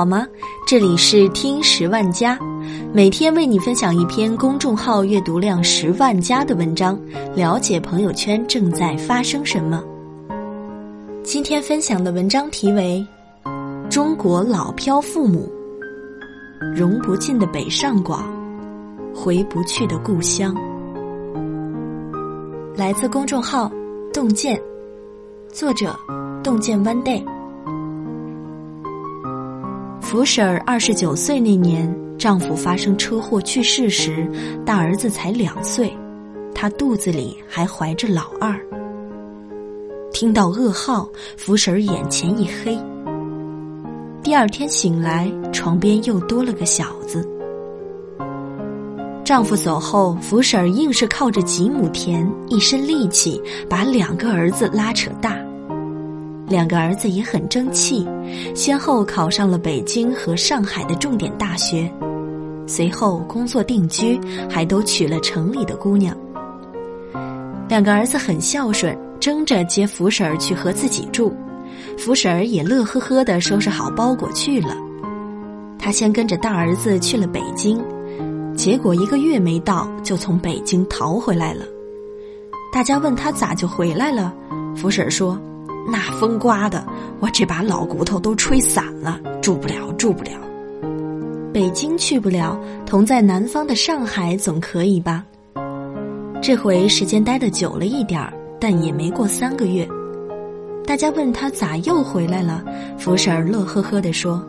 好吗？这里是听十万加，每天为你分享一篇公众号阅读量十万加的文章，了解朋友圈正在发生什么。今天分享的文章题为《中国老漂父母，融不进的北上广，回不去的故乡》，来自公众号洞见，作者洞见 One Day。福婶儿二十九岁那年，丈夫发生车祸去世时，大儿子才两岁，她肚子里还怀着老二。听到噩耗，福婶儿眼前一黑。第二天醒来，床边又多了个小子。丈夫走后，福婶儿硬是靠着几亩田，一身力气，把两个儿子拉扯大。两个儿子也很争气，先后考上了北京和上海的重点大学，随后工作定居，还都娶了城里的姑娘。两个儿子很孝顺，争着接福婶儿去和自己住，福婶儿也乐呵呵的收拾好包裹去了。他先跟着大儿子去了北京，结果一个月没到，就从北京逃回来了。大家问他咋就回来了，福婶儿说。那风刮的，我这把老骨头都吹散了，住不了，住不了。北京去不了，同在南方的上海总可以吧？这回时间待的久了一点儿，但也没过三个月。大家问他咋又回来了，福婶儿乐呵呵地说：“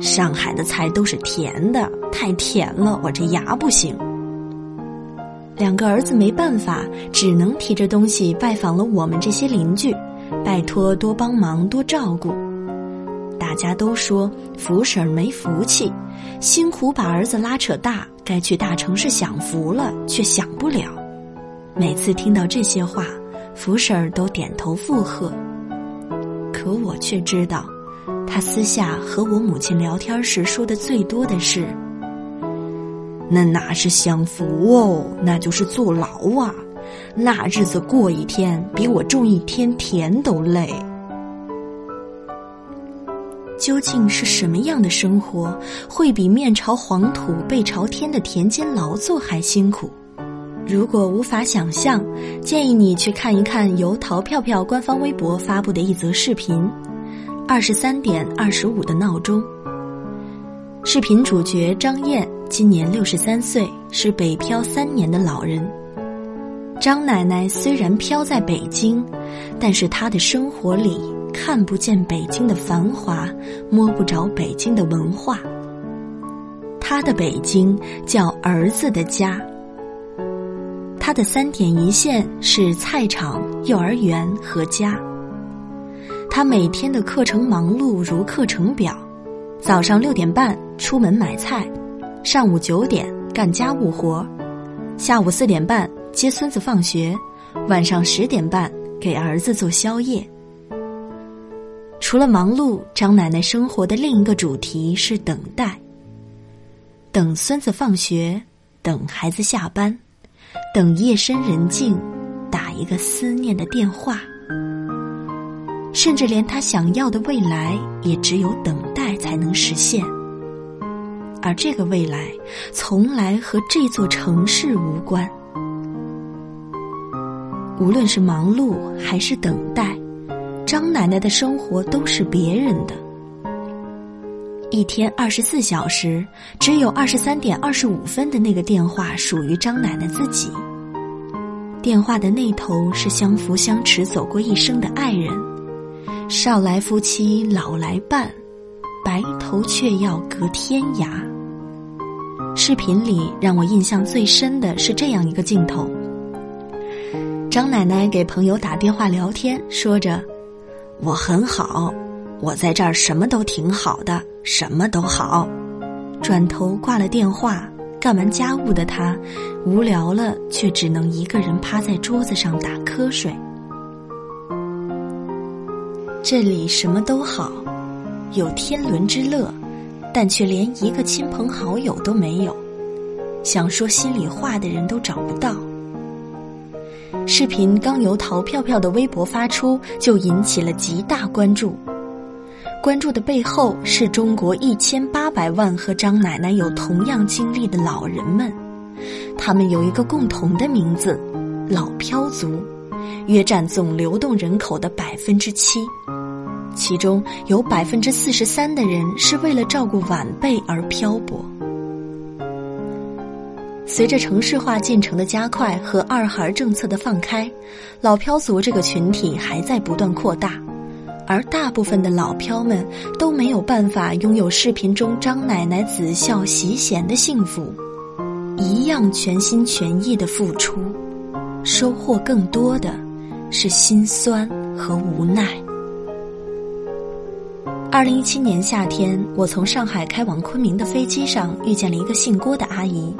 上海的菜都是甜的，太甜了，我这牙不行。”两个儿子没办法，只能提着东西拜访了我们这些邻居。拜托，多帮忙，多照顾。大家都说福婶儿没福气，辛苦把儿子拉扯大，该去大城市享福了，却享不了。每次听到这些话，福婶儿都点头附和。可我却知道，他私下和我母亲聊天时说的最多的是：“那哪是享福哦，那就是坐牢啊。”那日子过一天比我种一天田都累。究竟是什么样的生活会比面朝黄土背朝天的田间劳作还辛苦？如果无法想象，建议你去看一看由淘票票官方微博发布的一则视频：二十三点二十五的闹钟。视频主角张燕今年六十三岁，是北漂三年的老人。张奶奶虽然漂在北京，但是她的生活里看不见北京的繁华，摸不着北京的文化。她的北京叫儿子的家。她的三点一线是菜场、幼儿园和家。她每天的课程忙碌如课程表：早上六点半出门买菜，上午九点干家务活，下午四点半。接孙子放学，晚上十点半给儿子做宵夜。除了忙碌，张奶奶生活的另一个主题是等待。等孙子放学，等孩子下班，等夜深人静，打一个思念的电话。甚至连他想要的未来，也只有等待才能实现。而这个未来，从来和这座城市无关。无论是忙碌还是等待，张奶奶的生活都是别人的。一天二十四小时，只有二十三点二十五分的那个电话属于张奶奶自己。电话的那头是相扶相持走过一生的爱人，少来夫妻老来伴，白头却要隔天涯。视频里让我印象最深的是这样一个镜头。张奶奶给朋友打电话聊天，说着：“我很好，我在这儿什么都挺好的，什么都好。”转头挂了电话，干完家务的她，无聊了却只能一个人趴在桌子上打瞌睡。这里什么都好，有天伦之乐，但却连一个亲朋好友都没有，想说心里话的人都找不到。视频刚由淘票票的微博发出，就引起了极大关注。关注的背后是中国一千八百万和张奶奶有同样经历的老人们，他们有一个共同的名字——老漂族，约占总流动人口的百分之七，其中有百分之四十三的人是为了照顾晚辈而漂泊。随着城市化进程的加快和二孩政策的放开，老漂族这个群体还在不断扩大，而大部分的老漂们都没有办法拥有视频中张奶奶子孝媳贤的幸福，一样全心全意的付出，收获更多的是心酸和无奈。二零一七年夏天，我从上海开往昆明的飞机上遇见了一个姓郭的阿姨。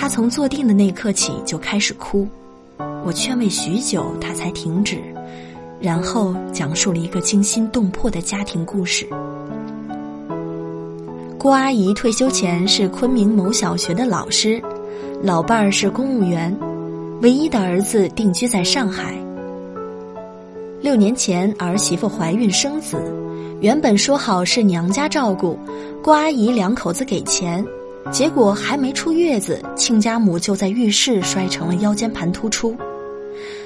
他从坐定的那刻起就开始哭，我劝慰许久，他才停止，然后讲述了一个惊心动魄的家庭故事。郭阿姨退休前是昆明某小学的老师，老伴儿是公务员，唯一的儿子定居在上海。六年前儿媳妇怀孕生子，原本说好是娘家照顾，郭阿姨两口子给钱。结果还没出月子，亲家母就在浴室摔成了腰间盘突出，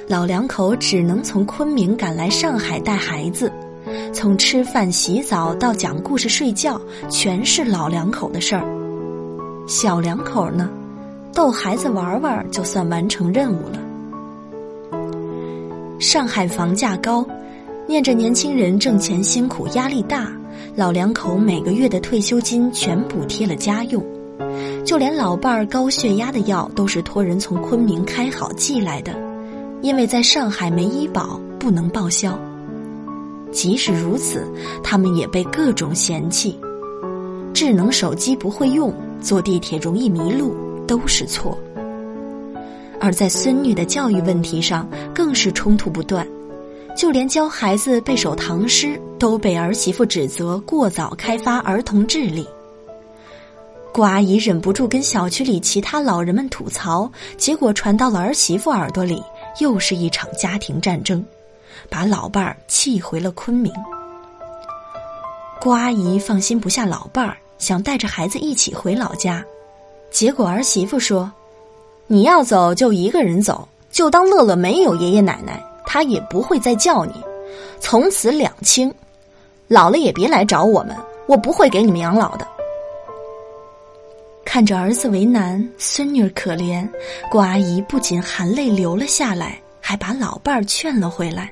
老两口只能从昆明赶来上海带孩子，从吃饭、洗澡到讲故事、睡觉，全是老两口的事儿。小两口呢，逗孩子玩玩就算完成任务了。上海房价高，念着年轻人挣钱辛苦压力大，老两口每个月的退休金全补贴了家用。就连老伴儿高血压的药都是托人从昆明开好寄来的，因为在上海没医保不能报销。即使如此，他们也被各种嫌弃，智能手机不会用，坐地铁容易迷路，都是错。而在孙女的教育问题上，更是冲突不断，就连教孩子背首唐诗，都被儿媳妇指责过早开发儿童智力。郭阿姨忍不住跟小区里其他老人们吐槽，结果传到了儿媳妇耳朵里，又是一场家庭战争，把老伴儿气回了昆明。郭阿姨放心不下老伴儿，想带着孩子一起回老家，结果儿媳妇说：“你要走就一个人走，就当乐乐没有爷爷奶奶，他也不会再叫你，从此两清，老了也别来找我们，我不会给你们养老的。”看着儿子为难，孙女儿可怜，郭阿姨不仅含泪流了下来，还把老伴儿劝了回来。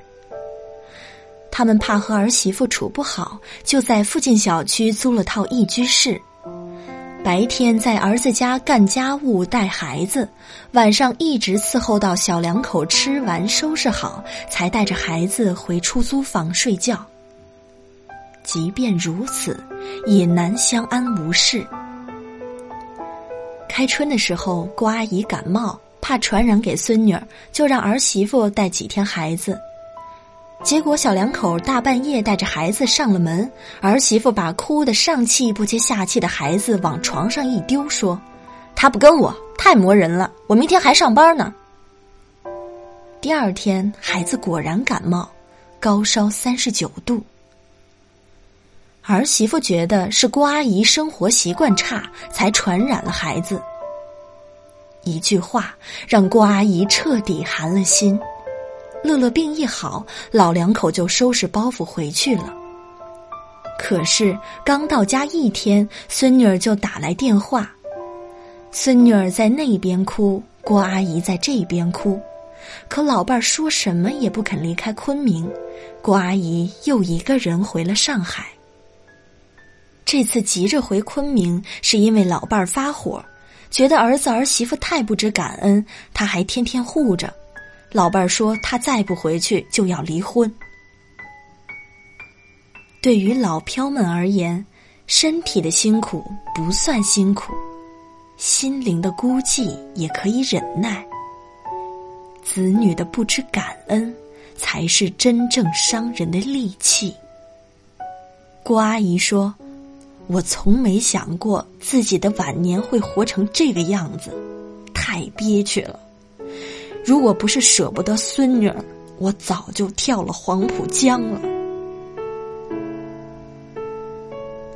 他们怕和儿媳妇处不好，就在附近小区租了套一居室，白天在儿子家干家务带孩子，晚上一直伺候到小两口吃完收拾好，才带着孩子回出租房睡觉。即便如此，也难相安无事。开春的时候，郭阿姨感冒，怕传染给孙女儿，就让儿媳妇带几天孩子。结果小两口大半夜带着孩子上了门，儿媳妇把哭得上气不接下气的孩子往床上一丢，说：“他不跟我，太磨人了。我明天还上班呢。”第二天，孩子果然感冒，高烧三十九度。儿媳妇觉得是郭阿姨生活习惯差，才传染了孩子。一句话让郭阿姨彻底寒了心。乐乐病一好，老两口就收拾包袱回去了。可是刚到家一天，孙女儿就打来电话。孙女儿在那边哭，郭阿姨在这边哭，可老伴儿说什么也不肯离开昆明。郭阿姨又一个人回了上海。这次急着回昆明，是因为老伴儿发火，觉得儿子儿媳妇太不知感恩，他还天天护着。老伴儿说他再不回去就要离婚。对于老漂们而言，身体的辛苦不算辛苦，心灵的孤寂也可以忍耐。子女的不知感恩，才是真正伤人的利器。郭阿姨说。我从没想过自己的晚年会活成这个样子，太憋屈了。如果不是舍不得孙女儿，我早就跳了黄浦江了。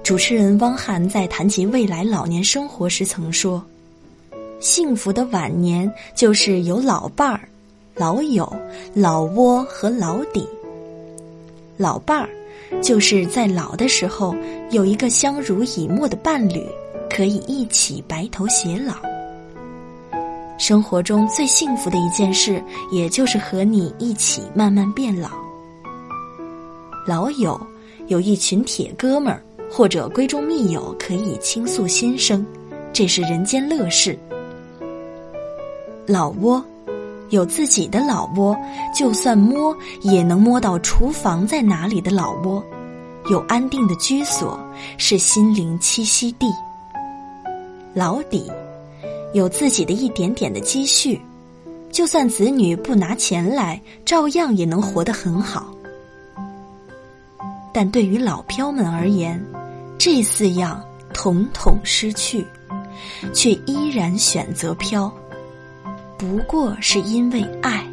主持人汪涵在谈及未来老年生活时曾说：“幸福的晚年就是有老伴儿、老友、老窝和老底。老伴儿，就是在老的时候有一个相濡以沫的伴侣，可以一起白头偕老。生活中最幸福的一件事，也就是和你一起慢慢变老。老友，有一群铁哥们儿。”或者闺中密友可以倾诉心声，这是人间乐事。老窝，有自己的老窝，就算摸也能摸到厨房在哪里的老窝，有安定的居所，是心灵栖息地。老底，有自己的一点点的积蓄，就算子女不拿钱来，照样也能活得很好。但对于老漂们而言，这四样统统失去，却依然选择飘，不过是因为爱。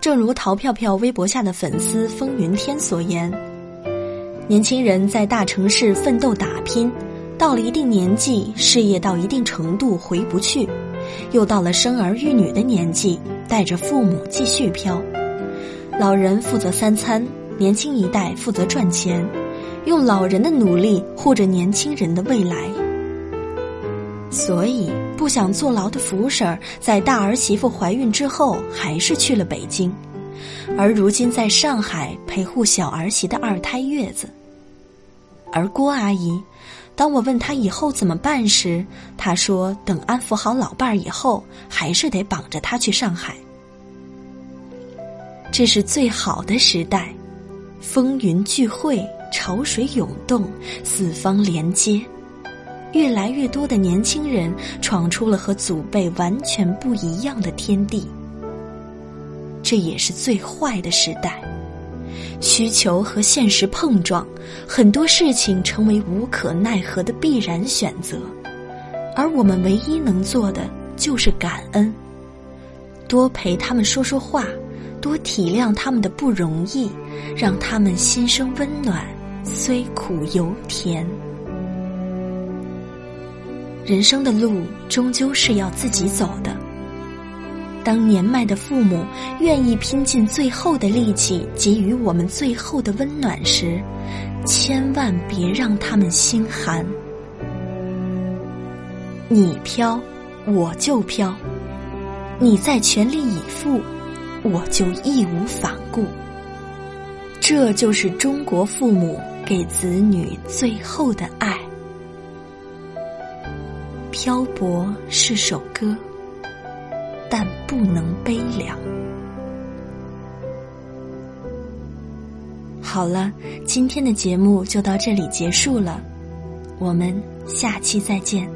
正如淘票票微博下的粉丝风云天所言：年轻人在大城市奋斗打拼，到了一定年纪，事业到一定程度回不去，又到了生儿育女的年纪，带着父母继续飘。老人负责三餐，年轻一代负责赚钱。用老人的努力护着年轻人的未来，所以不想坐牢的福婶儿在大儿媳妇怀孕之后，还是去了北京，而如今在上海陪护小儿媳的二胎月子。而郭阿姨，当我问她以后怎么办时，她说等安抚好老伴儿以后，还是得绑着她去上海。这是最好的时代，风云聚会。潮水涌动，四方连接，越来越多的年轻人闯出了和祖辈完全不一样的天地。这也是最坏的时代，需求和现实碰撞，很多事情成为无可奈何的必然选择，而我们唯一能做的就是感恩，多陪他们说说话，多体谅他们的不容易，让他们心生温暖。虽苦犹甜，人生的路终究是要自己走的。当年迈的父母愿意拼尽最后的力气给予我们最后的温暖时，千万别让他们心寒。你飘，我就飘；你在全力以赴，我就义无反顾。这就是中国父母。给子女最后的爱，漂泊是首歌，但不能悲凉。好了，今天的节目就到这里结束了，我们下期再见。